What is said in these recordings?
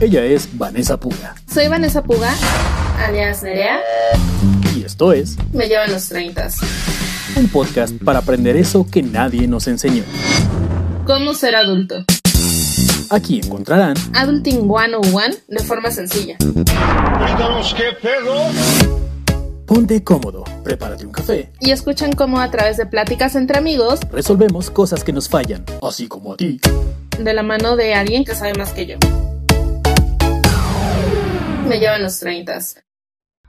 Ella es Vanessa Puga. Soy Vanessa Puga, alias Nerea. Y esto es Me llevan los 30. Un podcast para aprender eso que nadie nos enseñó. ¿Cómo ser adulto? Aquí encontrarán Adulting 101 de forma sencilla. qué pedo. Ponte cómodo, prepárate un café. Y escuchan cómo a través de pláticas entre amigos, resolvemos cosas que nos fallan, así como a ti. De la mano de alguien que sabe más que yo me llevan los 30.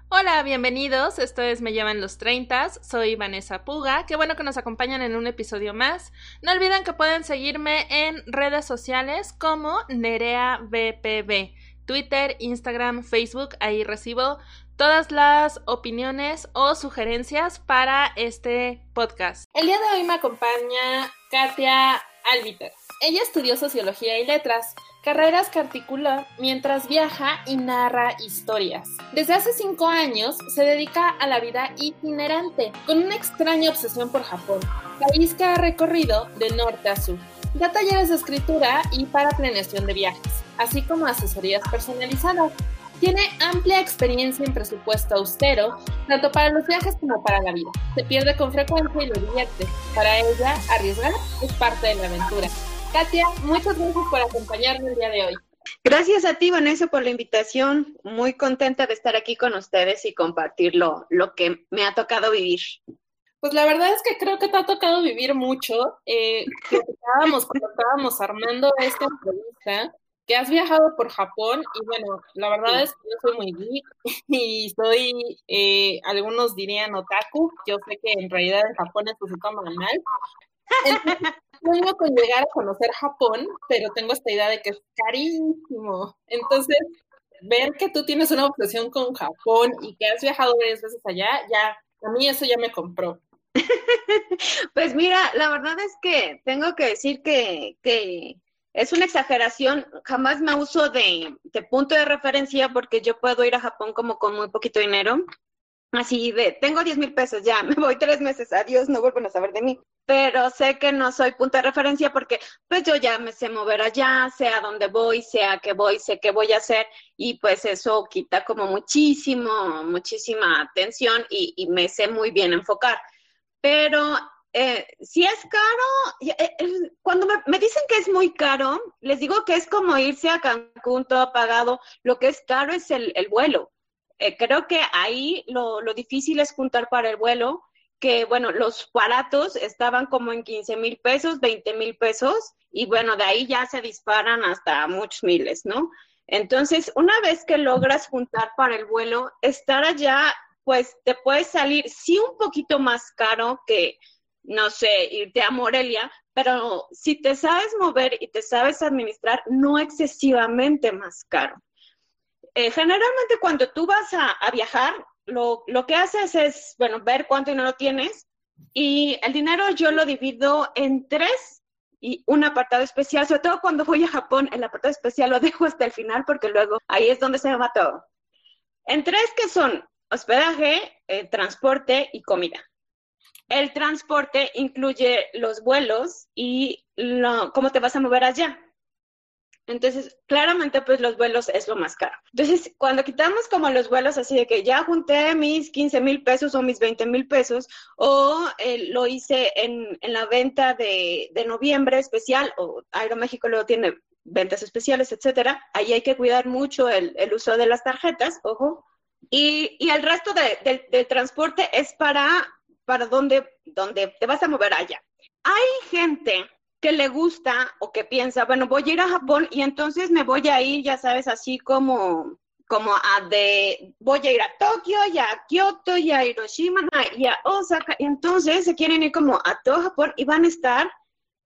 Hola, bienvenidos. Esto es Me llevan los 30. Soy Vanessa Puga. Qué bueno que nos acompañan en un episodio más. No olviden que pueden seguirme en redes sociales como NereaBPB. Twitter, Instagram, Facebook. Ahí recibo todas las opiniones o sugerencias para este podcast. El día de hoy me acompaña Katia Albiter. Ella estudió sociología y letras carreras que articula mientras viaja y narra historias. Desde hace cinco años se dedica a la vida itinerante, con una extraña obsesión por Japón, país que ha recorrido de norte a sur. Da talleres de escritura y para planeación de viajes, así como asesorías personalizadas. Tiene amplia experiencia en presupuesto austero, tanto para los viajes como para la vida. Se pierde con frecuencia y lo divierte. Para ella, arriesgar es parte de la aventura. Katia, muchas gracias por acompañarme el día de hoy. Gracias a ti, Vanessa, por la invitación. Muy contenta de estar aquí con ustedes y compartir lo, que me ha tocado vivir. Pues la verdad es que creo que te ha tocado vivir mucho. Eh, estábamos, cuando estábamos armando esta entrevista, que has viajado por Japón y bueno, la verdad es que yo soy muy geek y soy, eh, algunos dirían otaku, yo sé que en realidad en Japón esto se toma mal, sueño con llegar a conocer Japón, pero tengo esta idea de que es carísimo. Entonces, ver que tú tienes una obsesión con Japón y que has viajado varias veces allá, ya, a mí eso ya me compró. Pues mira, la verdad es que tengo que decir que, que es una exageración. Jamás me uso de, de punto de referencia porque yo puedo ir a Japón como con muy poquito dinero así de, tengo 10 mil pesos, ya, me voy tres meses, adiós, no vuelven a saber de mí. Pero sé que no soy punto de referencia porque pues yo ya me sé mover allá, sé a dónde voy, sé a qué voy, sé qué voy a hacer y pues eso quita como muchísimo, muchísima atención y, me sé muy bien enfocar. Pero eh, si es caro, eh, cuando me, dicen que es muy caro, les digo que es como irse a Cancún todo pagado, lo que es caro es el vuelo eh, creo que ahí lo, lo, difícil es juntar para el vuelo, que bueno, los baratos estaban como en 15 mil pesos, 20 mil pesos, y bueno, de ahí ya se disparan hasta muchos miles, ¿no? Entonces, una vez que logras juntar para el vuelo, estar allá, pues te puede salir, sí, un poquito más caro que, no sé, irte a Morelia, pero si te sabes mover y te sabes administrar, no excesivamente más caro. Eh, generalmente cuando tú vas a, viajar, lo, lo, que haces es, bueno, ver cuánto dinero tienes y el dinero yo lo divido en tres y un apartado especial, sobre todo cuando voy a Japón, el apartado especial lo dejo hasta el final porque luego ahí es donde se va todo. En tres que son hospedaje, eh, transporte y comida. El transporte incluye los vuelos y cómo te vas a mover allá. Entonces, claramente, pues los vuelos es lo más caro. Entonces, cuando quitamos como los vuelos así de que ya junté mis 15 mil pesos o mis 20 mil pesos, o eh, lo hice en, en, la venta de, de noviembre especial, o Aeroméxico luego tiene ventas especiales, etcétera, ahí hay que cuidar mucho el, el uso de las tarjetas, ojo, y, y el resto de, del transporte es para, para donde, donde te vas a mover allá. Que le gusta o que piensa, bueno, voy a ir a Japón y entonces me voy a ir, ya sabes, así como, como a de, voy a ir a Tokio y a Kioto y a Hiroshima y a Osaka. Y entonces se quieren ir como a todo Japón y van a estar,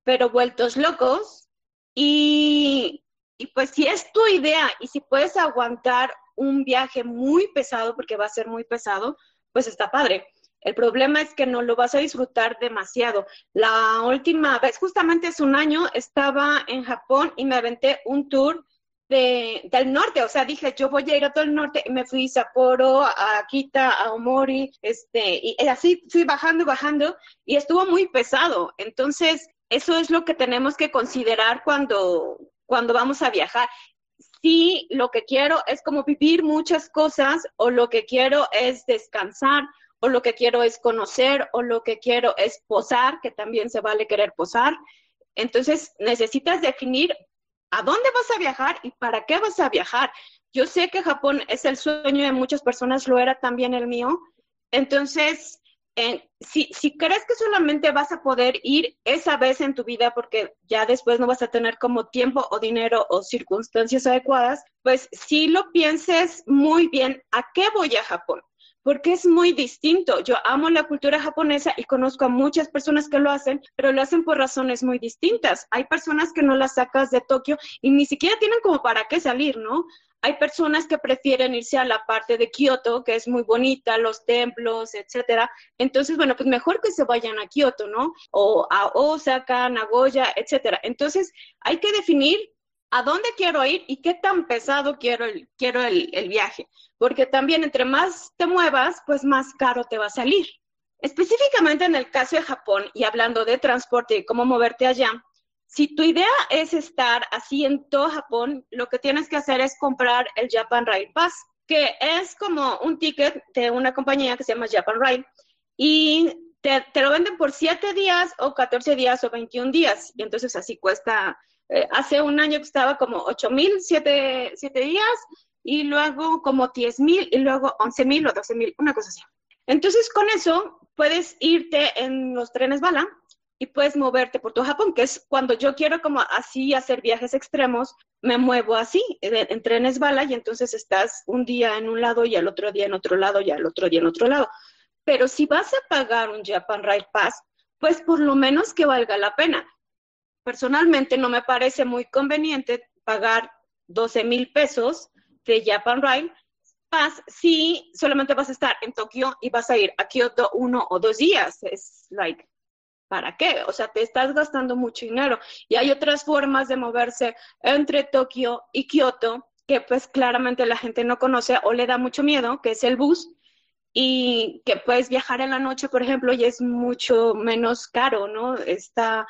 pero vueltos locos. Y, y pues si es tu idea y si puedes aguantar un viaje muy pesado, porque va a ser muy pesado, pues está padre. El problema es que no lo vas a disfrutar demasiado. La última vez, justamente hace un año, estaba en Japón y me aventé un tour de, del norte, o sea, dije, yo voy a ir a todo el norte y me fui a Sapporo, a Akita, a Omori, este, y así fui bajando bajando y estuvo muy pesado. Entonces, eso es lo que tenemos que considerar cuando, cuando vamos a viajar. Si lo que quiero es como vivir muchas cosas o lo que quiero es descansar o lo que quiero es conocer o lo que quiero es posar, que también se vale querer posar. Entonces necesitas definir a dónde vas a viajar y para qué vas a viajar. Yo sé que Japón es el sueño de muchas personas, lo era también el mío. Entonces, si, si crees que solamente vas a poder ir esa vez en tu vida porque ya después no vas a tener como tiempo o dinero o circunstancias adecuadas, pues si lo pienses muy bien, ¿a qué voy a Japón? Porque es muy distinto. Yo amo la cultura japonesa y conozco a muchas personas que lo hacen, pero lo hacen por razones muy distintas. Hay personas que no las sacas de Tokio y ni siquiera tienen como para qué salir, ¿no? Hay personas que prefieren irse a la parte de Kioto, que es muy bonita, los templos, etcétera. Entonces, bueno, pues mejor que se vayan a Kioto, ¿no? O a Osaka, Nagoya, etcétera. Entonces, hay que definir a dónde quiero ir y qué tan pesado quiero el, quiero el, el viaje porque también entre más te muevas, pues más caro te va a salir. Específicamente en el caso de Japón y hablando de transporte y cómo moverte allá, si tu idea es estar así en todo Japón, lo que tienes que hacer es comprar el Japan Rail Pass, que es como un ticket de una compañía que se llama Japan Rail y te, lo venden por 7 días o 14 días o 21 días y entonces así cuesta, eh, hace un año que estaba como 8 mil, 7 días y luego como 10 mil y luego 11 mil o 12 mil, una cosa así. Entonces con eso puedes irte en los trenes bala y puedes moverte por todo Japón, que es cuando yo quiero como así hacer viajes extremos, me muevo así en trenes bala y entonces estás un día en un lado y al otro día en otro lado y al otro día en otro lado. Pero si vas a pagar un Japan Rail Pass, pues por lo menos que valga la pena. Personalmente no me parece muy conveniente pagar 12 mil pesos de Japan Rail Pass si solamente vas a estar en Tokio y vas a ir a Kyoto uno o dos días. Es like, ¿para qué? O sea, te estás gastando mucho dinero. Y hay otras formas de moverse entre Tokio y Kyoto que pues claramente la gente no conoce o le da mucho miedo, que es el bus, y que puedes viajar en la noche, por ejemplo, y es mucho menos caro, ¿no? Está,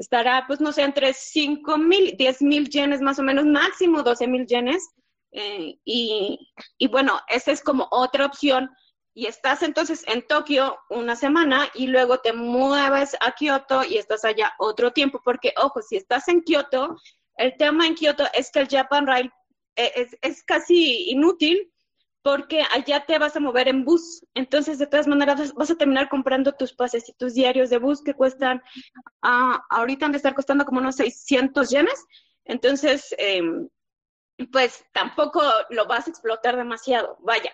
estará, pues no sé, entre 5 mil, 10 mil yenes más o menos, máximo 12 mil yenes, eh, y, y, bueno, esa es como otra opción. Y estás entonces en Tokio una semana y luego te mueves a Kioto y estás allá otro tiempo, porque ojo, si estás en Kioto, el tema en Kioto es que el Japan Rail eh, es, es casi inútil porque allá te vas a mover en bus. Entonces, de todas maneras, vas a terminar comprando tus pases y tus diarios de bus que cuestan, ah, ahorita han de estar costando como unos 600 yenes. Entonces, eh, pues tampoco lo vas a explotar demasiado. Vaya,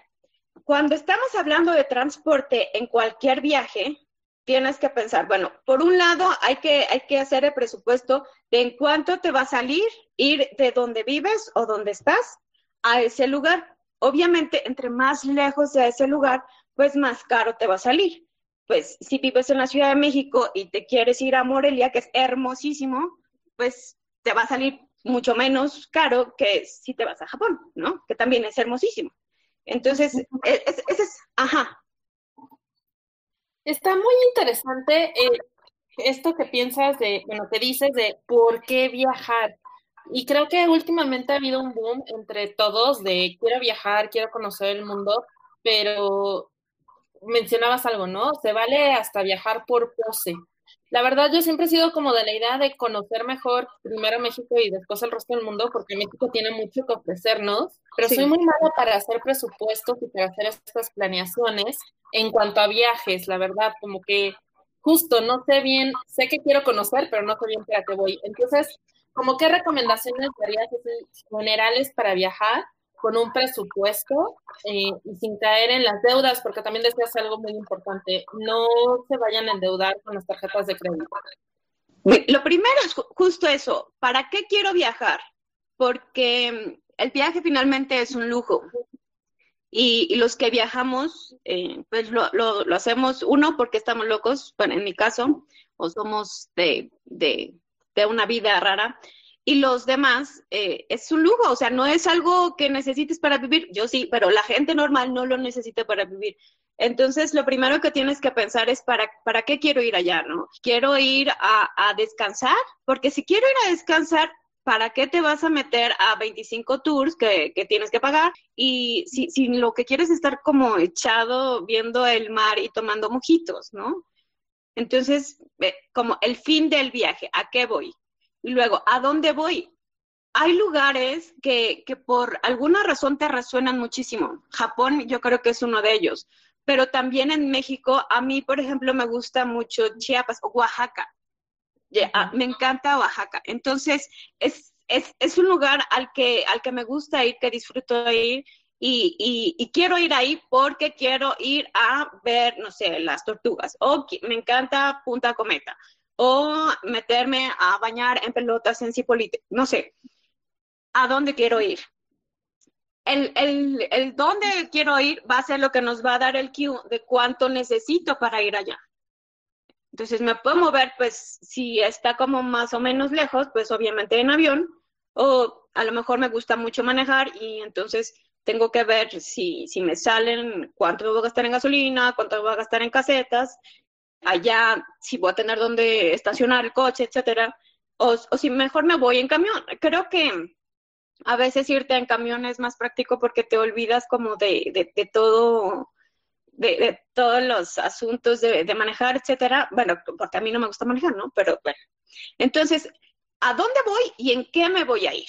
cuando estamos hablando de transporte en cualquier viaje, tienes que pensar, bueno, por un lado hay que, hay que hacer el presupuesto de en cuánto te va a salir ir de donde vives o donde estás a ese lugar. Obviamente, entre más lejos de ese lugar, pues más caro te va a salir. Pues si vives en la Ciudad de México y te quieres ir a Morelia, que es hermosísimo, pues te va a salir mucho menos caro que si te vas a Japón, ¿no? Que también es hermosísimo. Entonces, e, ese es, ajá. Está muy interesante eh, esto que piensas de, bueno, que dices de por qué viajar. Y creo que últimamente ha habido un boom entre todos de quiero viajar, quiero conocer el mundo, pero mencionabas algo, ¿no? Se vale hasta viajar por pose. La verdad, yo siempre he sido como de la idea de conocer mejor primero México y después el resto del mundo, porque México tiene mucho que ofrecernos, pero soy muy mala para hacer presupuestos y para hacer estas planeaciones en cuanto a viajes, la verdad, como que justo no sé bien, sé que quiero conocer, pero no sé bien para qué voy. Entonces, como qué recomendaciones darías generales para viajar con un presupuesto eh, y sin caer en las deudas, porque también decías algo muy importante, no se vayan a endeudar con las tarjetas de crédito. Lo primero es justo eso, ¿para qué quiero viajar? Porque el viaje finalmente es un lujo. Y, los que viajamos, eh, pues lo, lo, hacemos, uno, porque estamos locos, bueno, en mi caso, o somos de, de, de una vida rara, y los demás eh, es un lujo, o sea, no es algo que necesites para vivir, yo sí, pero la gente normal no lo necesita para vivir. Entonces, lo primero que tienes que pensar es para, para qué quiero ir allá, ¿no? Quiero ir a, a descansar, porque si quiero ir a descansar, ¿para qué te vas a meter a 25 tours que, tienes que pagar? Y si, si, lo que quieres es estar como echado viendo el mar y tomando mojitos, ¿no? Entonces, como el fin del viaje, ¿a qué voy? Y luego, ¿a dónde voy? Hay lugares que, que por alguna razón te resuenan muchísimo. Japón yo creo que es uno de ellos. Pero también en México, a mí, por ejemplo, me gusta mucho Chiapas o Oaxaca. Ah, me encanta Oaxaca. Entonces, es, es, es, un lugar al que, al que me gusta ir, que disfruto ir. Y, y, quiero ir ahí porque quiero ir a ver, no sé, las tortugas. O me encanta Punta Cometa. O meterme a bañar en pelotas en Cipolite. No sé. ¿A dónde quiero ir? El, el, el dónde quiero ir va a ser lo que nos va a dar el cue de cuánto necesito para ir allá. Entonces me puedo mover, pues si está como más o menos lejos, pues obviamente en avión, o a lo mejor me gusta mucho manejar y entonces tengo que ver si, si me salen, cuánto voy a gastar en gasolina, cuánto voy a gastar en casetas, allá si voy a tener dónde estacionar el coche, etcétera, o, o si mejor me voy en camión. Creo que a veces irte en camión es más práctico porque te olvidas como de, de, de todo de, todos los asuntos de, manejar, etcétera. Bueno, porque a mí no me gusta manejar, ¿no? Pero bueno. Entonces, ¿a dónde voy y en qué me voy a ir?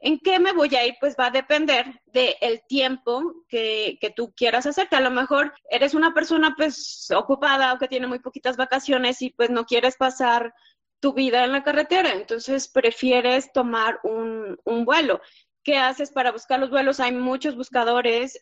¿En qué me voy a ir? Pues va a depender del tiempo que, que, tú quieras hacerte. A lo mejor eres una persona pues ocupada o que tiene muy poquitas vacaciones y pues no quieres pasar tu vida en la carretera, entonces prefieres tomar un, un vuelo. ¿Qué haces para buscar los vuelos? Hay muchos buscadores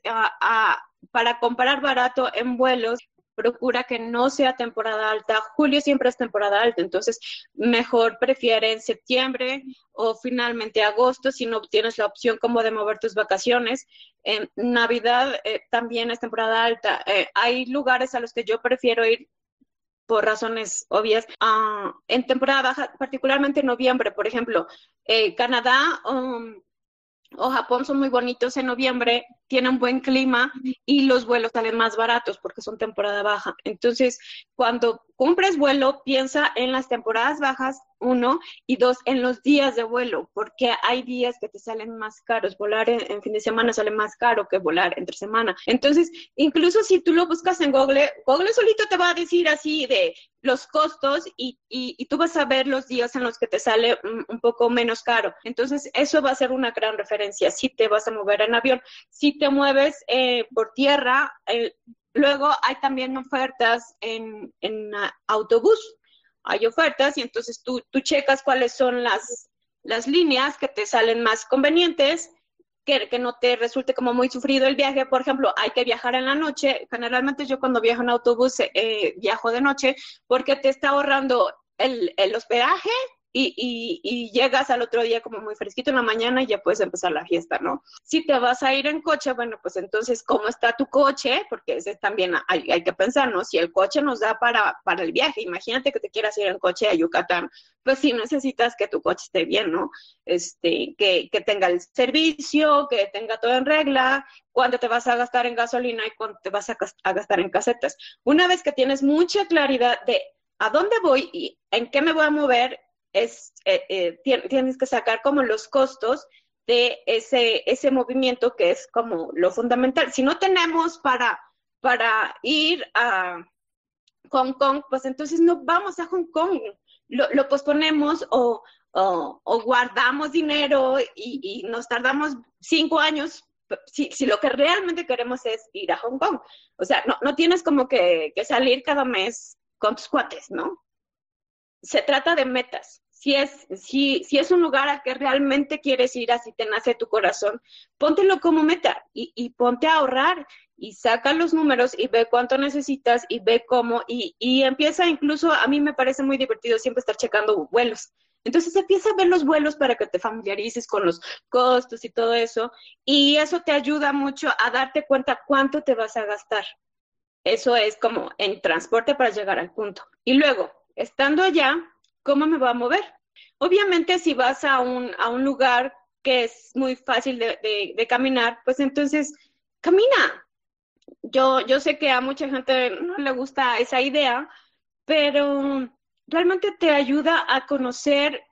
para comprar barato en vuelos. Procura que no sea temporada alta. Julio siempre es temporada alta, entonces mejor prefiere en septiembre o finalmente agosto si no tienes la opción como de mover tus vacaciones. En Navidad eh, también es temporada alta. Eh, hay lugares a los que yo prefiero ir por razones obvias, ah, en temporada baja, particularmente en noviembre, por ejemplo, eh, Canadá, um, o Japón son muy bonitos en noviembre, tienen buen clima y los vuelos salen más baratos porque son temporada baja. Entonces, cuando compres vuelo, piensa en las temporadas bajas, uno, y dos, en los días de vuelo, porque hay días que te salen más caros. Volar en, fin de semana sale más caro que volar entre semana. Entonces, incluso si tú lo buscas en Google, Google solito te va a decir así de los costos y, y, tú vas a ver los días en los que te sale un, poco menos caro. Entonces, eso va a ser una gran referencia si te vas a mover en avión. Si te mueves eh, por tierra, eh, Luego hay también ofertas en, en autobús. Hay ofertas y entonces tú, tú checas cuáles son las, las líneas que te salen más convenientes, que, que, no te resulte como muy sufrido el viaje. Por ejemplo, hay que viajar en la noche. Generalmente yo cuando viajo en autobús eh, viajo de noche porque te está ahorrando el, el hospedaje y, y, llegas al otro día como muy fresquito en la mañana y ya puedes empezar la fiesta, ¿no? Si te vas a ir en coche, bueno, pues entonces, ¿cómo está tu coche? Porque ese también hay, hay que pensar, ¿no? Si el coche nos da para, para el viaje, imagínate que te quieras ir en coche a Yucatán, pues sí necesitas que tu coche esté bien, ¿no? Este, que, que tenga el servicio, que tenga todo en regla, cuánto te vas a gastar en gasolina y cuánto te vas a, a gastar en casetas. Una vez que tienes mucha claridad de a dónde voy y en qué me voy a mover, es, eh, eh, tienes que sacar como los costos de ese, ese movimiento que es como lo fundamental. Si no tenemos para, para ir a Hong Kong, pues entonces no vamos a Hong Kong, lo, lo posponemos o, o, guardamos dinero y, y, nos tardamos cinco años. Si, si, lo que realmente queremos es ir a Hong Kong, o sea, no, no tienes como que, que salir cada mes con tus cuates, ¿no? Se trata de metas si es, si, si es un lugar al que realmente quieres ir, así te nace tu corazón, póntelo como meta y, ponte a ahorrar y saca los números y ve cuánto necesitas y ve cómo y, y empieza incluso, a mí me parece muy divertido siempre estar checando vuelos. Entonces empieza a ver los vuelos para que te familiarices con los costos y todo eso. Y eso te ayuda mucho a darte cuenta cuánto te vas a gastar. Eso es como en transporte para llegar al punto. Y luego, estando allá, ¿cómo me voy a mover? Obviamente, si vas a un, a un lugar que es muy fácil de, de, caminar, pues entonces camina. yo, yo sé que a mucha gente no le gusta esa idea, pero realmente te ayuda a conocer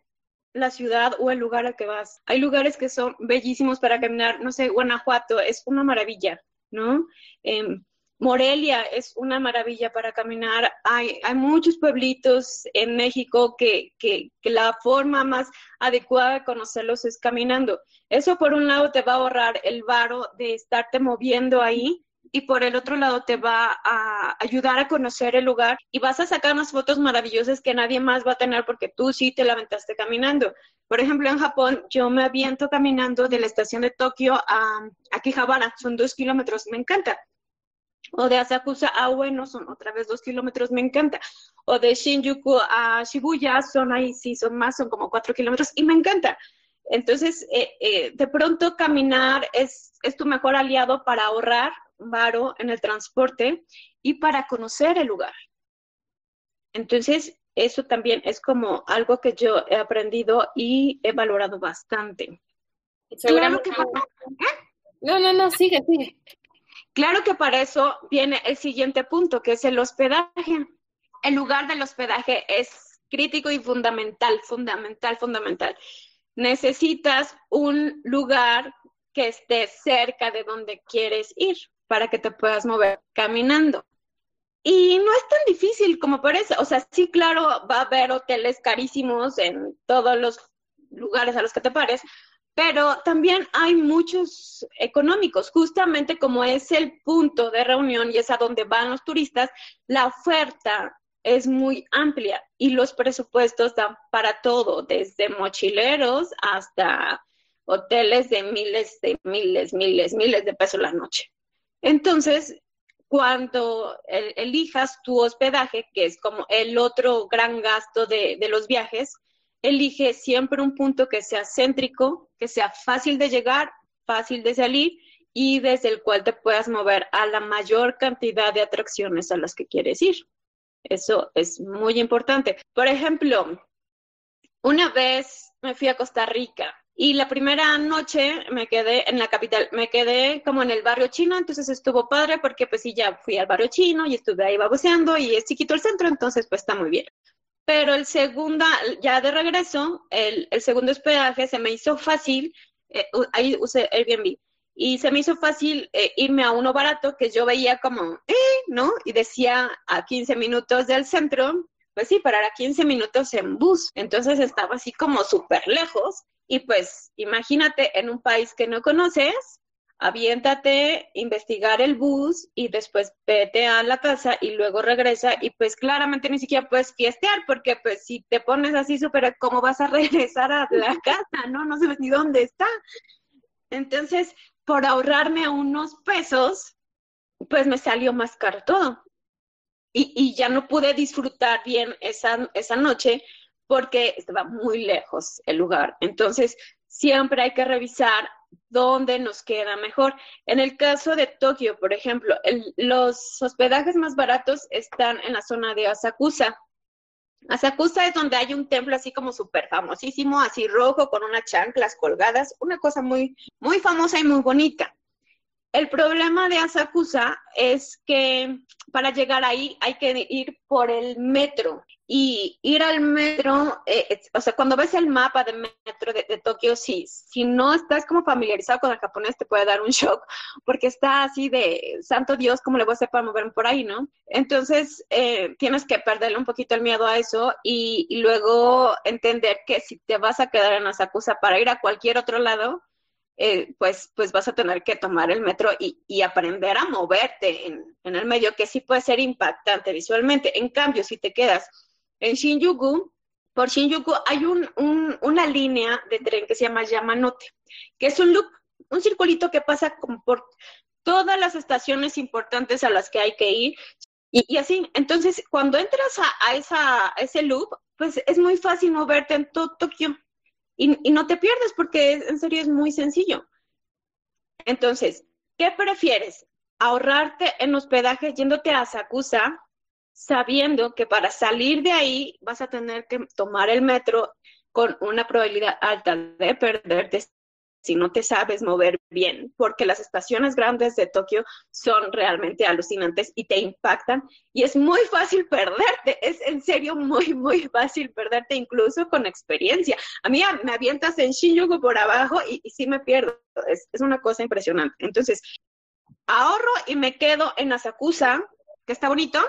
la ciudad o el lugar al que vas. Hay lugares que son bellísimos para caminar, no sé, Guanajuato es una maravilla, ¿no? Em, Morelia es una maravilla para caminar. Hay, muchos pueblitos en México que, la forma más adecuada de conocerlos es caminando. Eso por un lado te va a ahorrar el varo de estarte moviendo ahí y por el otro lado te va a ayudar a conocer el lugar y vas a sacar unas fotos maravillosas que nadie más va a tener porque tú sí te la caminando. Por ejemplo, en Japón yo me aviento caminando de la estación de Tokio a Akihabara, son dos kilómetros, me encanta. O de Asakusa a Ueno son otra vez dos kilómetros, me encanta. O de Shinjuku a Shibuya son ahí, sí, son más, son como cuatro kilómetros y me encanta. Entonces, eh, eh, de pronto caminar es, es tu mejor aliado para ahorrar varo en el transporte y para conocer el lugar. Entonces, eso también es como algo que yo he aprendido y he valorado bastante. Claro que para... No, no, no, sigue, sigue. Claro que para eso viene el siguiente punto, que es el hospedaje. El lugar del hospedaje es crítico y fundamental, fundamental, fundamental. Necesitas un lugar que esté cerca de donde quieres ir para que te puedas mover caminando. Y no es tan difícil como parece. O sea, sí, claro, va a haber hoteles carísimos en todos los lugares a los que te pares, pero también hay muchos económicos. Justamente como es el punto de reunión y es a donde van los turistas, la oferta es muy amplia y los presupuestos dan para todo, desde mochileros hasta hoteles de miles, de miles, miles, miles de pesos la noche. Entonces, cuando elijas tu hospedaje, que es como el otro gran gasto de, los viajes, elige siempre un punto que sea céntrico, que sea fácil de llegar, fácil de salir y desde el cual te puedas mover a la mayor cantidad de atracciones a las que quieres ir. Eso es muy importante. Por ejemplo, una vez me fui a Costa Rica y la primera noche me quedé en la capital, me quedé como en el barrio chino, entonces estuvo padre porque pues sí, ya fui al barrio chino y estuve ahí baboseando y es chiquito el centro, entonces pues está muy bien. Pero el segundo, ya de regreso, el, el segundo hospedaje se me hizo fácil, eh, ahí usé Airbnb, y se me hizo fácil eh, irme a uno barato que yo veía como, eh, ¿no? Y decía a 15 minutos del centro, pues sí, parar a 15 minutos en bus. Entonces estaba así como súper lejos y pues imagínate en un país que no conoces, aviéntate, investigar el bus y después vete a la casa y luego regresa y pues claramente ni siquiera puedes fiestear porque pues si te pones así súper, ¿cómo vas a regresar a la casa? No, no sabes ni dónde está. Entonces, por ahorrarme unos pesos, pues me salió más caro todo. Y, y ya no pude disfrutar bien esa, esa noche porque estaba muy lejos el lugar. Entonces, siempre hay que revisar dónde nos queda mejor. En el caso de Tokio, por ejemplo, los hospedajes más baratos están en la zona de Asakusa. Asakusa es donde hay un templo así como súper famosísimo, así rojo, con unas chanclas colgadas, una cosa muy, muy famosa y muy bonita. El problema de Asakusa es que para llegar ahí hay que ir por el metro y ir al metro, eh, o sea, cuando ves el mapa de metro de, Tokio, sí, si no estás como familiarizado con el japonés te puede dar un shock porque está así de, santo Dios, ¿cómo le voy a hacer para moverme por ahí, no? Entonces, eh, tienes que perderle un poquito el miedo a eso y, y luego entender que si te vas a quedar en Asakusa para ir a cualquier otro lado, eh, pues, pues vas a tener que tomar el metro y, aprender a moverte en, el medio, que sí puede ser impactante visualmente. En cambio, si te quedas en Shinjuku, por Shinjuku hay un, una línea de tren que se llama Yamanote, que es un loop, un circulito que pasa por todas las estaciones importantes a las que hay que ir. Y, así, entonces, cuando entras a, esa, a ese loop, pues es muy fácil moverte en todo Tokio y, no te pierdes porque en serio es muy sencillo. Entonces, ¿qué prefieres? ¿Ahorrarte en hospedaje yéndote a Sakusa, sabiendo que para salir de ahí vas a tener que tomar el metro con una probabilidad alta de perderte si no te sabes mover bien, porque las estaciones grandes de Tokio son realmente alucinantes y te impactan y es muy fácil perderte, es en serio muy, muy fácil perderte incluso con experiencia. A mí me avientas en Shinjuku por abajo y, sí me pierdo, es, es una cosa impresionante. Entonces, ahorro y me quedo en Asakusa, que está bonito,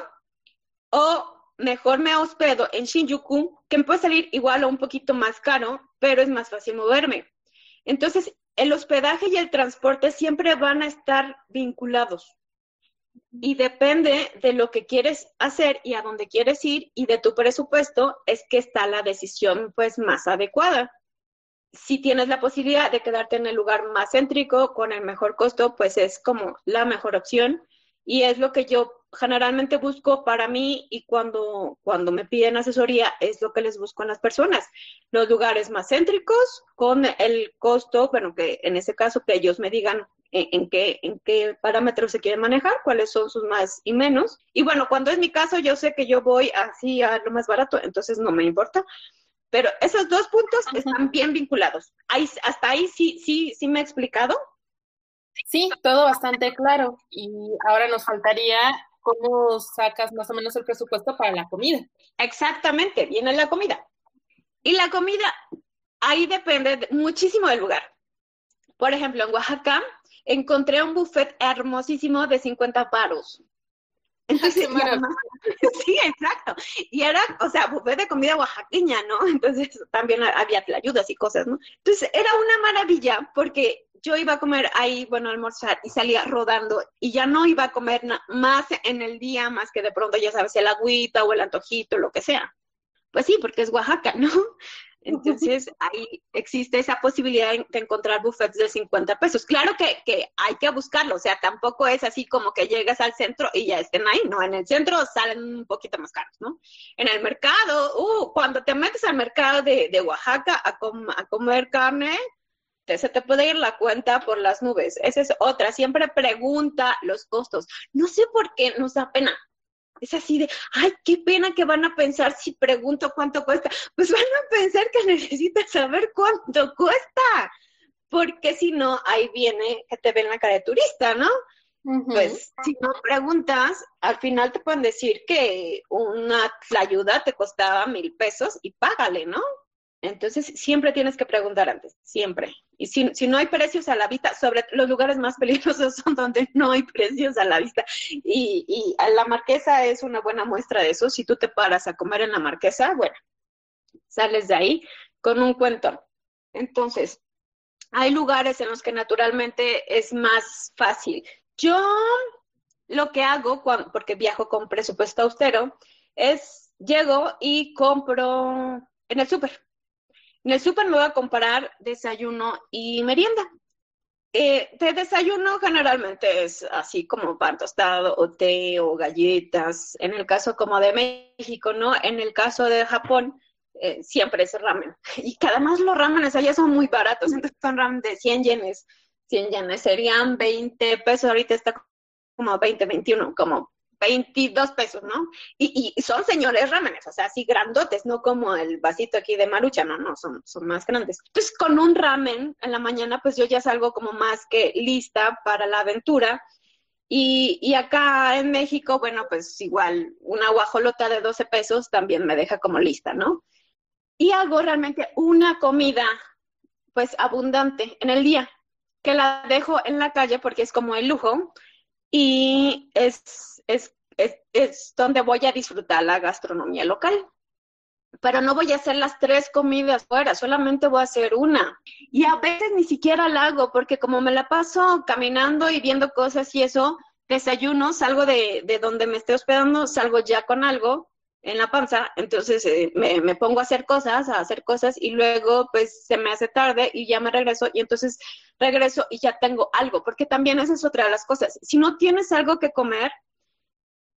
o mejor me hospedo en Shinjuku, que me puede salir igual o un poquito más caro, pero es más fácil moverme. Entonces, el hospedaje y el transporte siempre van a estar vinculados. Y depende de lo que quieres hacer y a dónde quieres ir y de tu presupuesto es que está la decisión pues más adecuada. Si tienes la posibilidad de quedarte en el lugar más céntrico con el mejor costo, pues es como la mejor opción y es lo que yo generalmente busco para mí y cuando, cuando me piden asesoría es lo que les busco en las personas. Los lugares más céntricos con el costo, bueno, que en ese caso que ellos me digan en, qué, en qué parámetros se quieren manejar, cuáles son sus más y menos. Y bueno, cuando es mi caso, yo sé que yo voy así a lo más barato, entonces no me importa. Pero esos dos puntos están bien vinculados. Ahí, hasta ahí sí, sí, sí me he explicado. Sí, todo bastante claro. Y ahora nos faltaría cómo sacas más o menos el presupuesto para la comida. Exactamente, viene la comida. Y la comida, ahí depende muchísimo del lugar. Por ejemplo, en Oaxaca encontré un buffet hermosísimo de 50 paros. Entonces, sí, exacto. Y era, o sea, buffet de comida oaxaqueña, ¿no? Entonces también había ayudas y cosas, ¿no? Entonces era una maravilla porque yo iba a comer ahí, bueno, almorzar y salía rodando y ya no iba a comer más en el día, más que de pronto, ya sabes, el agüita o el antojito, lo que sea. Pues sí, porque es Oaxaca, ¿no? Entonces, ahí existe esa posibilidad de encontrar buffets de 50 pesos. Claro que, que, hay que buscarlo, o sea, tampoco es así como que llegas al centro y ya estén ahí, no, en el centro salen un poquito más caros, ¿no? En el mercado, uh, cuando te metes al mercado de, de Oaxaca a, a comer carne, se te puede ir la cuenta por las nubes. Esa es otra. Siempre pregunta los costos. No sé por qué nos da pena. Es así de, ay, qué pena que van a pensar si pregunto cuánto cuesta. Pues van a pensar que necesitas saber cuánto cuesta. Porque si no, ahí viene que te ven la cara de turista, ¿no? Pues si no preguntas, al final te pueden decir que una ayuda te costaba mil pesos y págale, ¿no? Entonces, siempre tienes que preguntar antes, siempre. Y si, si, no hay precios a la vista, sobre los lugares más peligrosos son donde no hay precios a la vista. Y, la marquesa es una buena muestra de eso. Si tú te paras a comer en la marquesa, bueno, sales de ahí con un cuento. Entonces, hay lugares en los que naturalmente es más fácil. Yo lo que hago, cuando, porque viajo con presupuesto austero, es llego y compro en el súper en el súper me voy a comparar desayuno y merienda. Eh, de desayuno generalmente es así como pan tostado o té o galletas. En el caso como de México, ¿no? En el caso de Japón, eh, siempre es ramen. Y cada más los ramenes allá son muy baratos. Entonces son ramen de 100 yenes. 100 yenes serían 20 pesos. Ahorita está como 20, 21, como 22 pesos, ¿no? Y, son señores ramenes, o sea, así grandotes, no como el vasito aquí de marucha, no, no, son, son más grandes. Entonces, con un ramen en la mañana, pues yo ya salgo como más que lista para la aventura. Y, y acá en México, bueno, pues igual una guajolota de 12 pesos también me deja como lista, ¿no? Y hago realmente una comida, pues abundante en el día, que la dejo en la calle porque es como el lujo y es, es, es, donde voy a disfrutar la gastronomía local. Pero no voy a hacer las tres comidas fuera, solamente voy a hacer una. Y a veces ni siquiera la hago, porque como me la paso caminando y viendo cosas y eso, desayuno, salgo de, de donde me esté hospedando, salgo ya con algo en la panza, entonces eh, me, me, pongo a hacer cosas, a hacer cosas y luego pues se me hace tarde y ya me regreso y entonces regreso y ya tengo algo, porque también esa es otra de las cosas. Si no tienes algo que comer,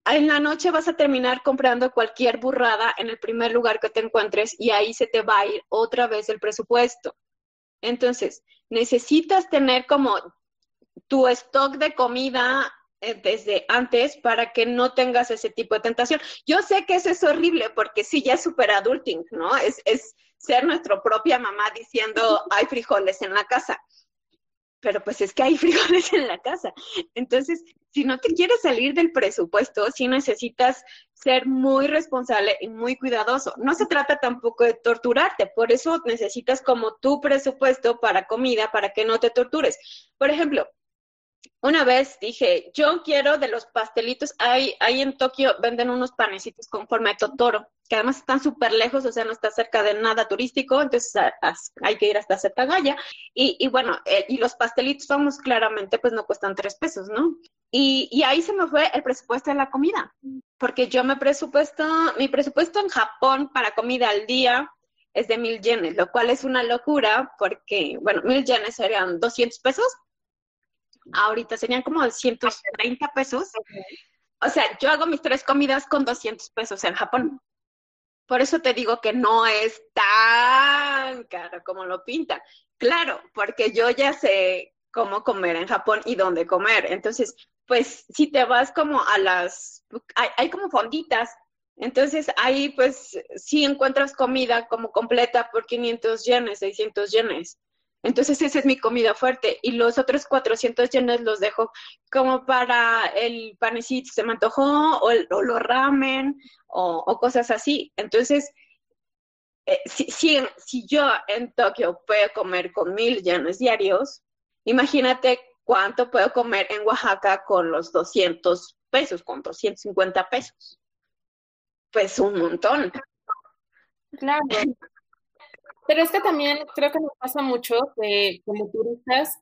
en la noche vas a terminar comprando cualquier burrada en el primer lugar que te encuentres y ahí se te va a ir otra vez el presupuesto. Entonces, necesitas tener como tu stock de comida eh, desde antes para que no tengas ese tipo de tentación. Yo sé que eso es horrible porque sí, ya es super adulting, ¿no? Es, es ser nuestra propia mamá diciendo, hay frijoles en la casa. Pero pues es que hay frijoles en la casa. Entonces, si no te quieres salir del presupuesto, sí necesitas ser muy responsable y muy cuidadoso. No se trata tampoco de torturarte, por eso necesitas como tu presupuesto para comida para que no te tortures. Por ejemplo, una vez dije, yo quiero de los pastelitos, hay, hay en Tokio, venden unos panecitos con forma de totoro, que además están súper lejos, o sea, no está cerca de nada turístico, entonces hay que ir hasta Setagaya. Y, y bueno, eh, y los pastelitos, vamos, claramente, pues no cuestan tres pesos, ¿no? Y, y, ahí se me fue el presupuesto de la comida, porque yo me presupuesto, mi presupuesto en Japón para comida al día es de mil yenes, lo cual es una locura, porque, bueno, mil yenes serían 200 pesos, ahorita serían como 130 pesos. O sea, yo hago mis tres comidas con 200 pesos en Japón. Por eso te digo que no es tan caro como lo pintan. Claro, porque yo ya sé cómo comer en Japón y dónde comer. Entonces, pues si te vas como a las, hay, hay como fonditas. Entonces ahí pues sí encuentras comida como completa por 500 yenes, 600 yenes. Entonces esa es mi comida fuerte y los otros 400 yenes los dejo como para el panecito se me antojó o, el, los ramen o, cosas así. Entonces, eh, si, si, yo en Tokio puedo comer con mil yenes diarios, imagínate cuánto puedo comer en Oaxaca con los 200 pesos, con 250 pesos. Pues un montón. Claro. Pero es que también creo que nos pasa mucho que como turistas,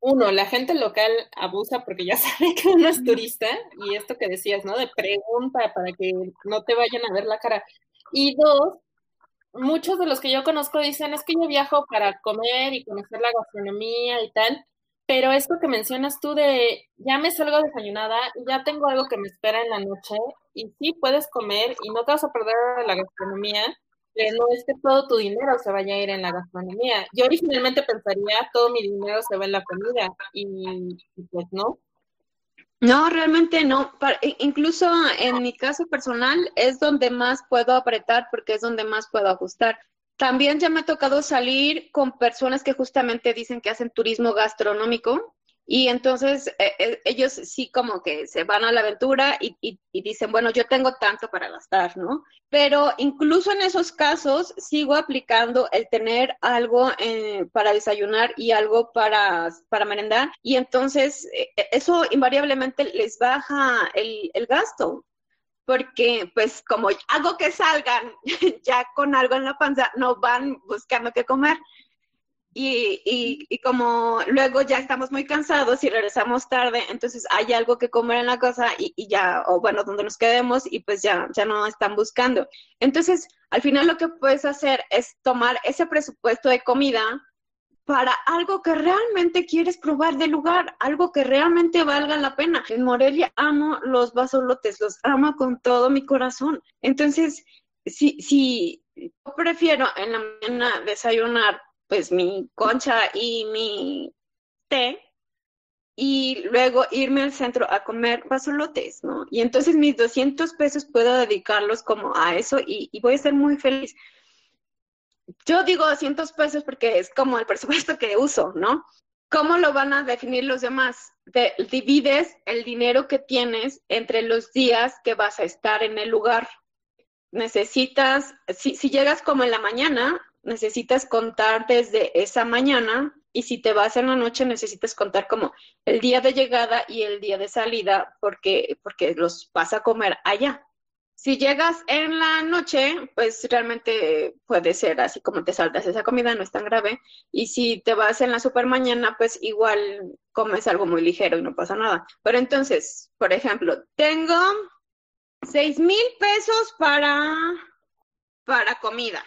uno, la gente local abusa porque ya sabe que uno es turista y esto que decías, ¿no? De pregunta para que no te vayan a ver la cara. Y dos, muchos de los que yo conozco dicen, es que yo viajo para comer y conocer la gastronomía y tal, pero esto que mencionas tú de, ya me salgo desayunada, ya tengo algo que me espera en la noche y sí puedes comer y no te vas a perder la gastronomía, no es que todo tu dinero se vaya a ir en la gastronomía. Yo originalmente pensaría todo mi dinero se va en la comida y, pues no. No, realmente no. incluso en mi caso personal es donde más puedo apretar porque es donde más puedo ajustar. También ya me ha tocado salir con personas que justamente dicen que hacen turismo gastronómico y entonces eh, eh, ellos sí como que se van a la aventura y, dicen, bueno, yo tengo tanto para gastar, ¿no? Pero incluso en esos casos sigo aplicando el tener algo eh, para desayunar y algo para, para merendar. Y entonces eso invariablemente les baja el, el gasto porque pues como hago que salgan ya con algo en la panza, no van buscando qué comer. Y, y, y, como luego ya estamos muy cansados y regresamos tarde, entonces hay algo que comer en la casa y, y, ya, o bueno, donde nos quedemos y pues ya, ya no están buscando. Entonces, al final lo que puedes hacer es tomar ese presupuesto de comida para algo que realmente quieres probar del lugar, algo que realmente valga la pena. En Morelia amo los basolotes, los amo con todo mi corazón. Entonces, si, si yo prefiero en la mañana desayunar pues mi concha y mi té y luego irme al centro a comer basolotes, ¿no? Y entonces mis 200 pesos puedo dedicarlos como a eso y, voy a ser muy feliz. Yo digo 200 pesos porque es como el presupuesto que uso, ¿no? ¿Cómo lo van a definir los demás? divides el dinero que tienes entre los días que vas a estar en el lugar. Necesitas, si, si llegas como en la mañana, necesitas contar desde esa mañana y si te vas en la noche necesitas contar como el día de llegada y el día de salida porque, porque los vas a comer allá. Si llegas en la noche, pues realmente puede ser así como te saltas esa comida, no es tan grave. Y si te vas en la super mañana, pues igual comes algo muy ligero y no pasa nada. Pero entonces, por ejemplo, tengo seis mil pesos para, para comida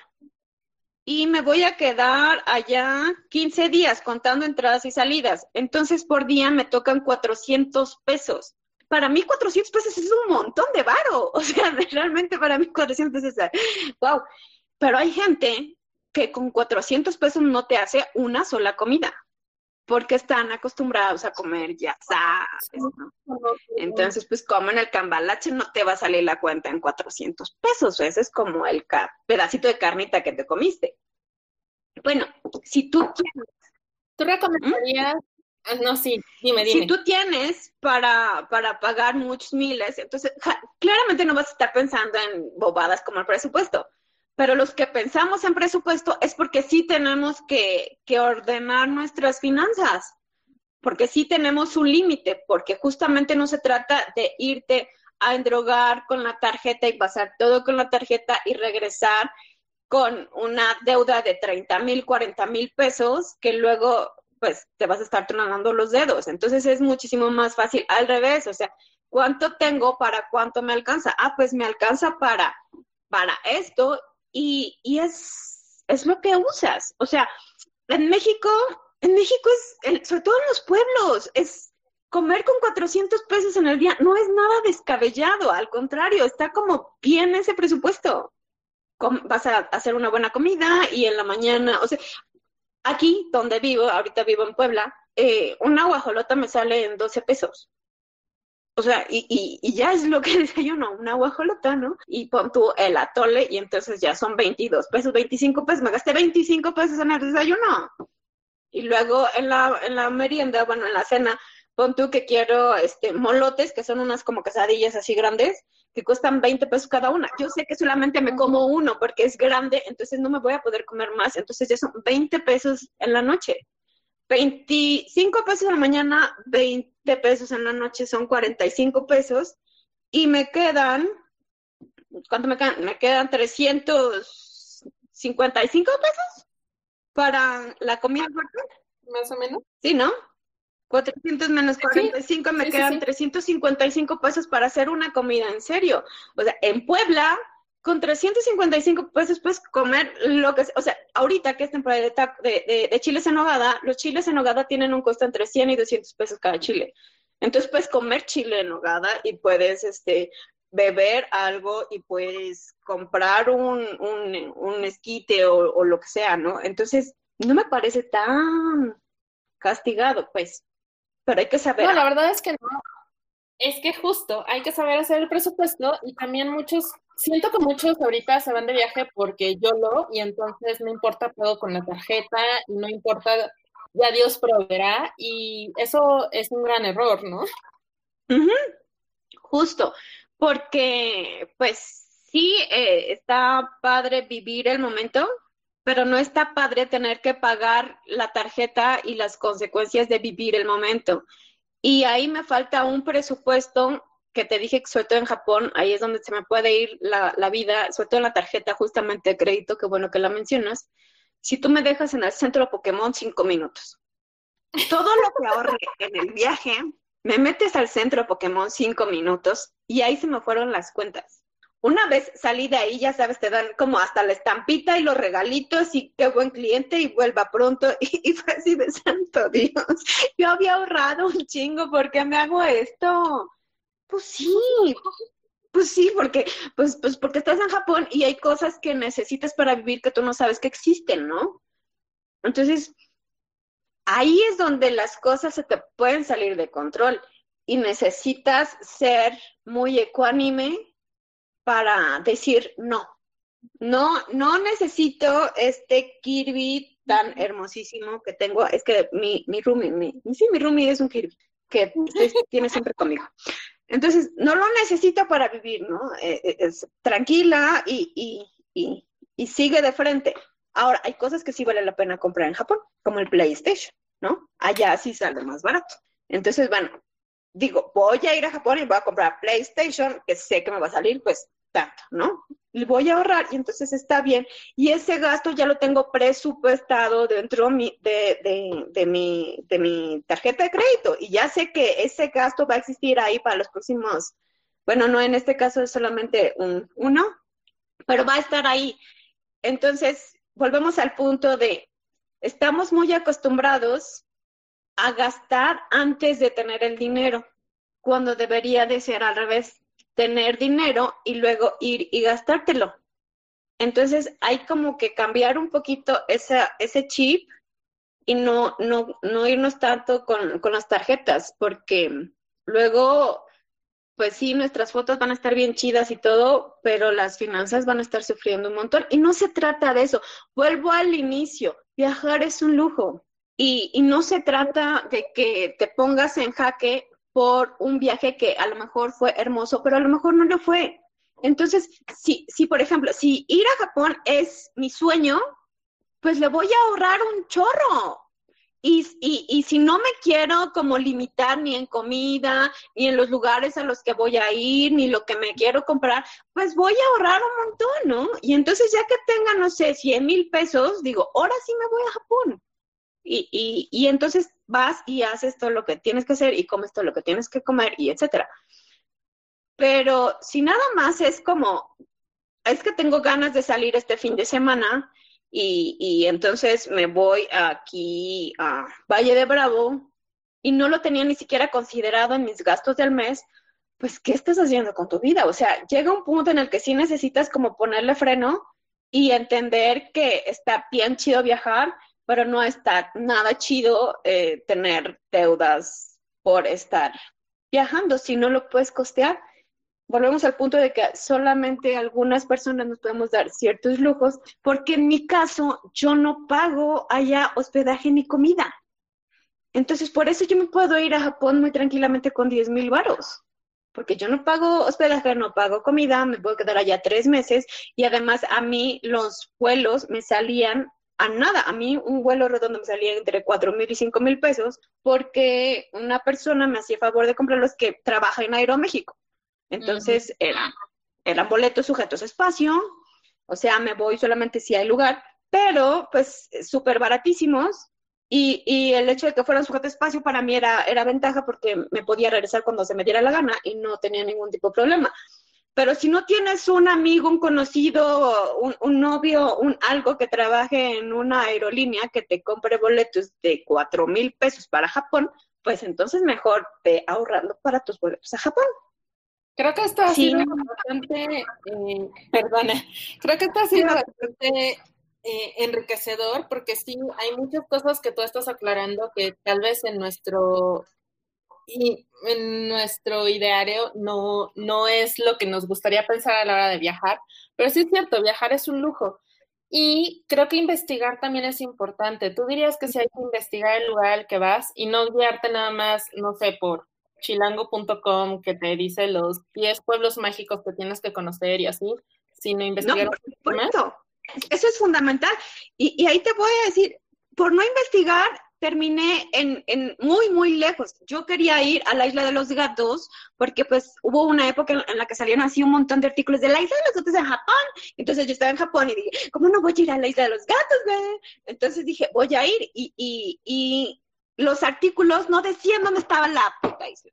y me voy a quedar allá 15 días contando entradas y salidas. Entonces por día me tocan 400 pesos. Para mí 400 pesos es un montón de varo. O sea, realmente para mí 400 pesos es, wow. Pero hay gente que con 400 pesos no te hace una sola comida porque están acostumbrados a comer ya sabes, Entonces, pues como en el cambalache no te va a salir la cuenta en 400 pesos, ese es como el pedacito de carnita que te comiste. Bueno, si tú quieres ¿Tú recomendarías? Ah, no, sí, dime, dime. Si tú tienes para, para pagar muchos miles, entonces claramente no vas a estar pensando en bobadas como el presupuesto. Pero los que pensamos en presupuesto es porque sí tenemos que, ordenar nuestras finanzas, porque sí tenemos un límite, porque justamente no se trata de irte a endrogar con la tarjeta y pasar todo con la tarjeta y regresar con una deuda de 30 mil, 40 mil pesos que luego pues te vas a estar tronando los dedos. Entonces es muchísimo más fácil al revés, o sea, ¿cuánto tengo para cuánto me alcanza? Ah, pues me alcanza para, para esto y, y es, es lo que usas. O sea, en México, en México es, sobre todo en los pueblos, es comer con 400 pesos en el día, no es nada descabellado, al contrario, está como bien ese presupuesto vas a hacer una buena comida y en la mañana, o sea, aquí donde vivo, ahorita vivo en Puebla, eh, una guajolota me sale en 12 pesos. O sea, y, y, ya es lo que desayuno, una guajolota, ¿no? Y pon tú el atole y entonces ya son 22 pesos, 25 pesos, me gasté 25 pesos en el desayuno. Y luego en la, en la merienda, bueno, en la cena, pon tú que quiero este molotes, que son unas como quesadillas así grandes, que cuestan 20 pesos cada una. Yo sé que solamente me como uno porque es grande, entonces no me voy a poder comer más. Entonces ya son 20 pesos en la noche. 25 pesos en la mañana, 20 pesos en la noche, son 45 pesos. Y me quedan, ¿cuánto me quedan? Me quedan 355 pesos para la comida Más o menos. Sí, ¿no? 400 menos 45 me quedan 355 pesos para hacer una comida en serio. O sea, en Puebla, con 355 pesos puedes comer lo que... O sea, ahorita que es temporada de, de, chiles en hogada, los chiles en hogada tienen un costo entre 100 y 200 pesos cada chile. Entonces puedes comer chile en hogada y puedes este, beber algo y puedes comprar un, un, esquite o, o lo que sea, ¿no? Entonces, no me parece tan castigado, pues pero hay que saber. No, la verdad es que no. Es que justo, hay que saber hacer el presupuesto y también muchos, siento que muchos ahorita se van de viaje porque yo lo, y entonces no importa, puedo con la tarjeta, no importa, ya Dios proveerá, y eso es un gran error, ¿no? Justo, porque pues sí, eh, está padre vivir el momento, pero no está padre tener que pagar la tarjeta y las consecuencias de vivir el momento. Y ahí me falta un presupuesto que te dije que sobre todo en Japón, ahí es donde se me puede ir la, vida, sobre todo en la tarjeta justamente de crédito, que bueno que la mencionas. Si tú me dejas en el centro Pokémon cinco minutos, todo lo que ahorre en el viaje, me metes al centro Pokémon cinco minutos y ahí se me fueron las cuentas una vez salí de ahí, ya sabes, te dan como hasta la estampita y los regalitos y qué buen cliente y vuelva pronto. Y, fue así de santo Dios. Yo había ahorrado un chingo, ¿por qué me hago esto? Pues sí, pues sí, porque, pues, pues porque estás en Japón y hay cosas que necesitas para vivir que tú no sabes que existen, ¿no? Entonces, ahí es donde las cosas se te pueden salir de control y necesitas ser muy ecuánime para decir no. No, no necesito este Kirby tan hermosísimo que tengo. Es que mi, mi roomie, mi, sí, mi roomie es un Kirby que tiene siempre conmigo. Entonces, no lo necesito para vivir, ¿no? Eh, eh, es tranquila y, y, y, y, sigue de frente. Ahora, hay cosas que sí vale la pena comprar en Japón, como el PlayStation, ¿no? Allá sí sale más barato. Entonces, bueno, digo, voy a ir a Japón y voy a comprar PlayStation, que sé que me va a salir, pues, tanto, ¿no? Y voy a ahorrar y entonces está bien. Y ese gasto ya lo tengo presupuestado dentro de, de, mi, de mi tarjeta de crédito y ya sé que ese gasto va a existir ahí para los próximos, bueno, no en este caso es solamente un, uno, pero va a estar ahí. Entonces, volvemos al punto de, estamos muy acostumbrados a gastar antes de tener el dinero, cuando debería de ser al revés, tener dinero y luego ir y gastártelo. Entonces hay como que cambiar un poquito esa, ese chip y no, no, no irnos tanto con, con las tarjetas, porque luego, pues sí, nuestras fotos van a estar bien chidas y todo, pero las finanzas van a estar sufriendo un montón. Y no se trata de eso. Vuelvo al inicio, viajar es un lujo Y, y no se trata de que te pongas en jaque por un viaje que a lo mejor fue hermoso, pero a lo mejor no lo fue. Entonces, si, si por ejemplo, si ir a Japón es mi sueño, pues le voy a ahorrar un chorro. Y, y, y, si no me quiero como limitar ni en comida, ni en los lugares a los que voy a ir, ni lo que me quiero comprar, pues voy a ahorrar un montón, ¿no? Y entonces ya que tenga, no sé, 100 mil pesos, digo, ahora sí me voy a Japón. Y, y, entonces vas y haces todo lo que tienes que hacer y comes todo lo que tienes que comer y etcétera. Pero si nada más es como, es que tengo ganas de salir este fin de semana y, y entonces me voy aquí a Valle de Bravo y no lo tenía ni siquiera considerado en mis gastos del mes, pues ¿qué estás haciendo con tu vida? O sea, llega un punto en el que sí necesitas como ponerle freno y entender que está bien chido viajar, pero no está nada chido eh, tener deudas por estar viajando si no lo puedes costear. Volvemos al punto de que solamente algunas personas nos podemos dar ciertos lujos, porque en mi caso yo no pago allá hospedaje ni comida. Entonces, por eso yo me puedo ir a Japón muy tranquilamente con 10 mil varos, porque yo no pago hospedaje, no pago comida, me puedo quedar allá tres meses y además a mí los vuelos me salían a nada. A mí un vuelo redondo me salía entre cuatro mil y cinco mil pesos porque una persona me hacía favor de comprarlos que trabaja en Aeroméxico. Entonces eran, eran boletos sujetos a espacio, o sea, me voy solamente si hay lugar, pero pues súper baratísimos. Y, y, el hecho de que fueran sujetos a espacio para mí era, era ventaja porque me podía regresar cuando se me diera la gana y no tenía ningún tipo de problema. Pero si no tienes un amigo, un conocido, un, novio, un algo que trabaje en una aerolínea que te compre boletos de cuatro mil pesos para Japón, pues entonces mejor te ahorrando para tus boletos a Japón. Creo que esto ha sido bastante, eh, perdona, creo que esto ha sido bastante eh, enriquecedor porque sí, hay muchas cosas que tú estás aclarando que tal vez en nuestro y en nuestro ideario no, no es lo que nos gustaría pensar a la hora de viajar, pero sí es cierto, viajar es un lujo. Y creo que investigar también es importante. Tú dirías que si hay que investigar el lugar al que vas y no guiarte nada más, no sé, por chilango.com que te dice los 10 pueblos mágicos que tienes que conocer y así, sino investigar. No, Eso es fundamental. Y, y ahí te voy a decir, por no investigar, terminé en, en, muy, muy lejos. Yo quería ir a la isla de los gatos porque pues hubo una época en, la que salieron así un montón de artículos de la isla de los gatos en Japón. Entonces yo estaba en Japón y dije, ¿cómo no voy a ir a la isla de los gatos? Güey? Entonces dije, voy a ir y, y, y los artículos no decían dónde estaba la puta isla.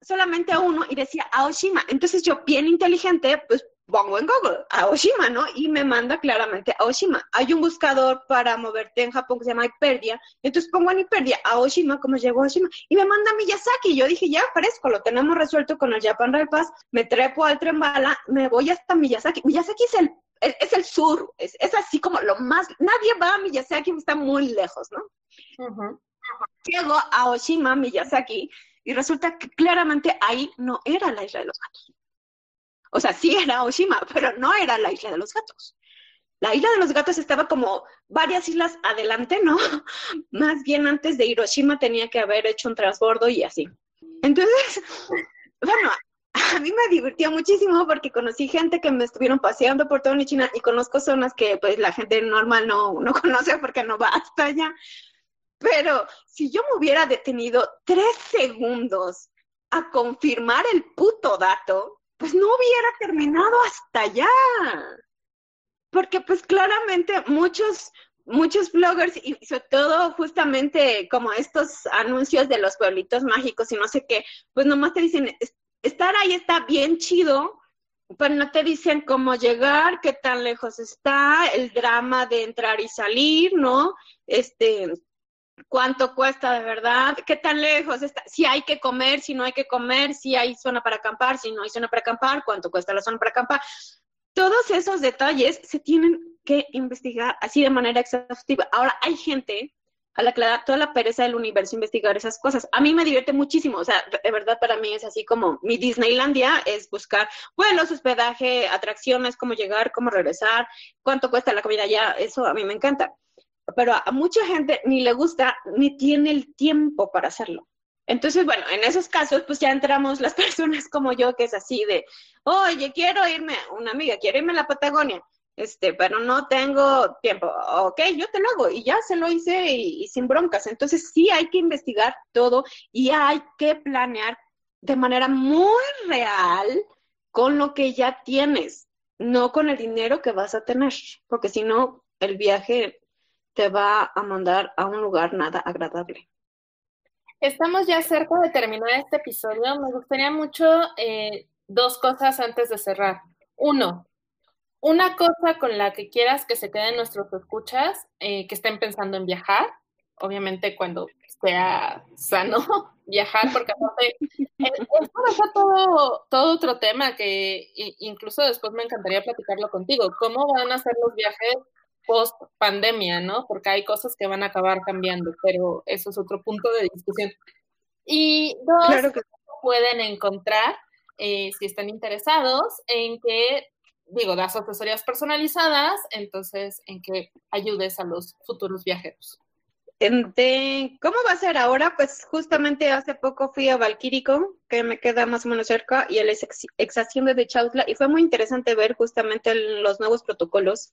Solamente uno y decía Aoshima. Entonces yo, bien inteligente, pues pongo en Google Aoshima, ¿no? Y me manda claramente Aoshima. Hay un buscador para moverte en Japón que se llama Hyperdia. Entonces pongo en Hyperdia Aoshima, como llegó Aoshima, y me manda Miyazaki. Yo dije, ya, fresco, lo tenemos resuelto con el Japan Rail Pass. Me trepo al tren bala, me voy hasta Miyazaki. Miyazaki es el, es, el sur, es, así como lo más, nadie va a Miyazaki, está muy lejos, ¿no? Llego a Aoshima, Miyazaki, y resulta que claramente ahí no era la isla de los gatos. O sea, sí era Oshima, pero no era la isla de los gatos. La isla de los gatos estaba como varias islas adelante, ¿no? Más bien antes de Hiroshima tenía que haber hecho un transbordo y así. Entonces, bueno, a mí me divirtió muchísimo porque conocí gente que me estuvieron paseando por toda China y conozco zonas que pues la gente normal no, no conoce porque no va hasta allá. Pero si yo me hubiera detenido tres segundos a confirmar el puto dato, pues no hubiera terminado hasta allá. Porque pues claramente muchos, muchos bloggers y sobre todo justamente como estos anuncios de los pueblitos mágicos y no sé qué, pues nomás te dicen, estar ahí está bien chido, pero no te dicen cómo llegar, qué tan lejos está, el drama de entrar y salir, ¿no? Este, cuánto cuesta de verdad, qué tan lejos está, si hay que comer, si no hay que comer, si hay zona para acampar, si no hay zona para acampar, cuánto cuesta la zona para acampar. Todos esos detalles se tienen que investigar así de manera exhaustiva. Ahora, hay gente a la que le da toda la pereza del universo investigar esas cosas. A mí me divierte muchísimo, o sea, de verdad para mí es así como mi Disneylandia es buscar vuelos, hospedaje, atracciones, cómo llegar, cómo regresar, cuánto cuesta la comida allá, eso a mí me encanta pero a mucha gente ni le gusta ni tiene el tiempo para hacerlo. Entonces, bueno, en esos casos, pues ya entramos las personas como yo, que es así de, oye, quiero irme, una amiga, quiero irme a la Patagonia, este, pero no tengo tiempo. Ok, yo te lo hago y ya se lo hice y, sin broncas. Entonces, sí hay que investigar todo y hay que planear de manera muy real con lo que ya tienes, no con el dinero que vas a tener, porque si no, el viaje te va a mandar a un lugar nada agradable. Estamos ya cerca de terminar este episodio. Me gustaría mucho eh, dos cosas antes de cerrar. Uno, una cosa con la que quieras que se queden nuestros escuchas, eh, que estén pensando en viajar, obviamente cuando sea sano viajar, porque aparte es todo, todo otro tema que incluso después me encantaría platicarlo contigo. ¿Cómo van a ser los viajes post pandemia, ¿no? Porque hay cosas que van a acabar cambiando, pero eso es otro punto de discusión. Y dos, pueden encontrar, eh, si están interesados, en que, digo, das asesorías personalizadas, entonces en que ayudes a los futuros viajeros. ¿Cómo va a ser ahora? Pues justamente hace poco fui a Valquírico, que me queda más o menos cerca, y el ex, ex de Chautla, y fue muy interesante ver justamente los nuevos protocolos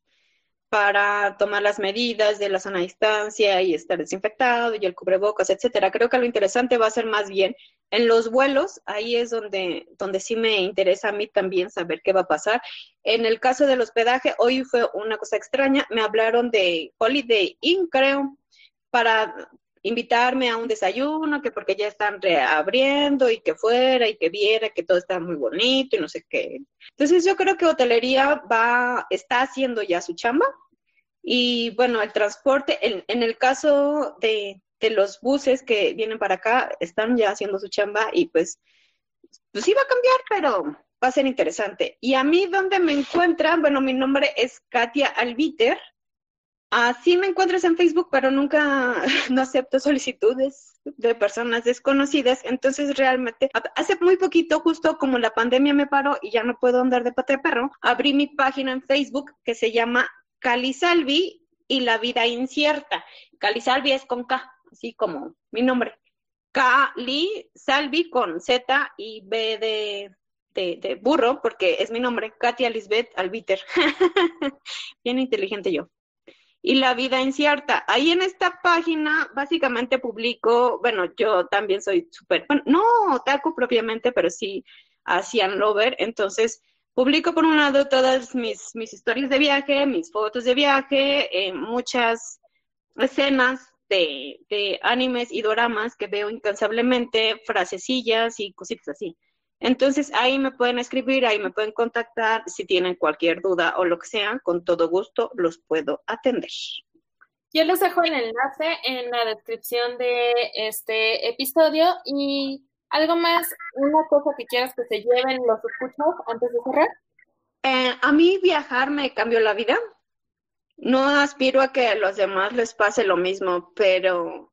para tomar las medidas de la zona distancia y estar desinfectado y el cubrebocas, etcétera. Creo que lo interesante va a ser más bien en los vuelos, ahí es donde, donde sí me interesa a mí también saber qué va a pasar. En el caso del hospedaje, hoy fue una cosa extraña, me hablaron de Holiday Inn, creo, para invitarme a un desayuno, que porque ya están reabriendo y que fuera y que viera que todo está muy bonito y no sé qué. Entonces yo creo que hotelería va, está haciendo ya su chamba, y bueno, el transporte, en, en el caso de, de, los buses que vienen para acá, están ya haciendo su chamba y pues, pues sí va a cambiar, pero va a ser interesante. Y a mí, ¿dónde me encuentran? Bueno, mi nombre es Katia Albiter. Así me encuentras en Facebook, pero nunca no acepto solicitudes de personas desconocidas. Entonces, realmente, hace muy poquito, justo como la pandemia me paró y ya no puedo andar de pata de perro, abrí mi página en Facebook que se llama Calisalvi y la vida incierta. Calisalvi es con K, así como mi nombre. Cali Salvi con Z y B de, de, burro, porque es mi nombre, Katia Lisbeth Albiter. Bien inteligente yo. Y la vida incierta. Ahí en esta página básicamente publico, bueno, yo también soy súper, bueno, no taco propiamente, pero sí hacían lover, entonces Publico por un lado todas mis, mis historias de viaje, mis fotos de viaje, eh, muchas escenas de, de, animes y doramas que veo incansablemente, frasecillas y cositas así. Entonces ahí me pueden escribir, ahí me pueden contactar si tienen cualquier duda o lo que sea, con todo gusto los puedo atender. Yo les dejo el enlace en la descripción de este episodio y ¿Algo más, una cosa que quieras que se lleven los escuchos antes de cerrar? Eh, a mí viajar me cambió la vida. No aspiro a que a los demás les pase lo mismo, pero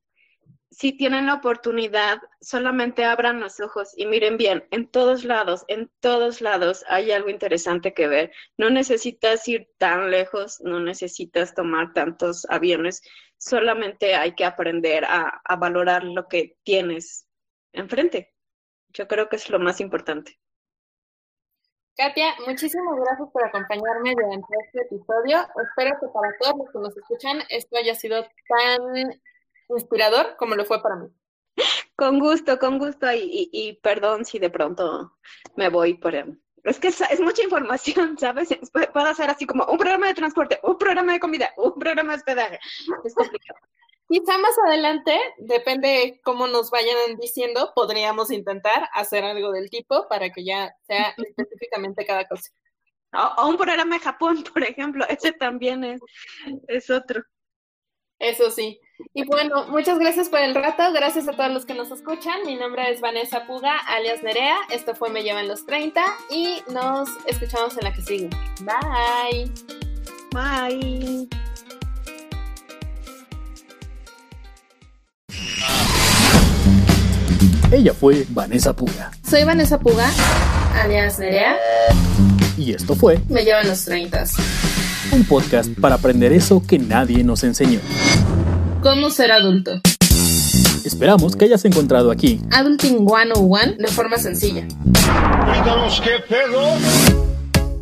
si tienen la oportunidad, solamente abran los ojos y miren bien, en todos lados, en todos lados hay algo interesante que ver. No necesitas ir tan lejos, no necesitas tomar tantos aviones, solamente hay que aprender a, a valorar lo que tienes enfrente. Yo creo que es lo más importante. Katia, muchísimas gracias por acompañarme durante este episodio. Espero que para todos los que nos escuchan esto haya sido tan inspirador como lo fue para mí. Con gusto, con gusto y, y, perdón si de pronto me voy por... Es que es, mucha información, ¿sabes? Puedo hacer así como un programa de transporte, un programa de comida, un programa de hospedaje. Es complicado. Quizá más adelante, depende cómo nos vayan diciendo, podríamos intentar hacer algo del tipo para que ya sea específicamente cada cosa. O, un programa de Japón, por ejemplo, ese también es, es otro. Eso sí. Y bueno, muchas gracias por el rato, gracias a todos los que nos escuchan. Mi nombre es Vanessa Puga, alias Nerea. Esto fue Me Llevan los 30 y nos escuchamos en la que sigue. Bye. Bye. Ella fue Vanessa Puga. Soy Vanessa Puga, alias Nerea. Y esto fue Me llevan los 30. Un podcast para aprender eso que nadie nos enseñó. Cómo ser adulto. Esperamos que hayas encontrado aquí Adulting 101 de forma sencilla. qué pedo.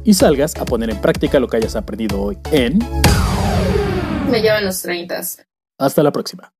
Y salgas a poner en práctica lo que hayas aprendido hoy en Me llevan los 30. Hasta la próxima.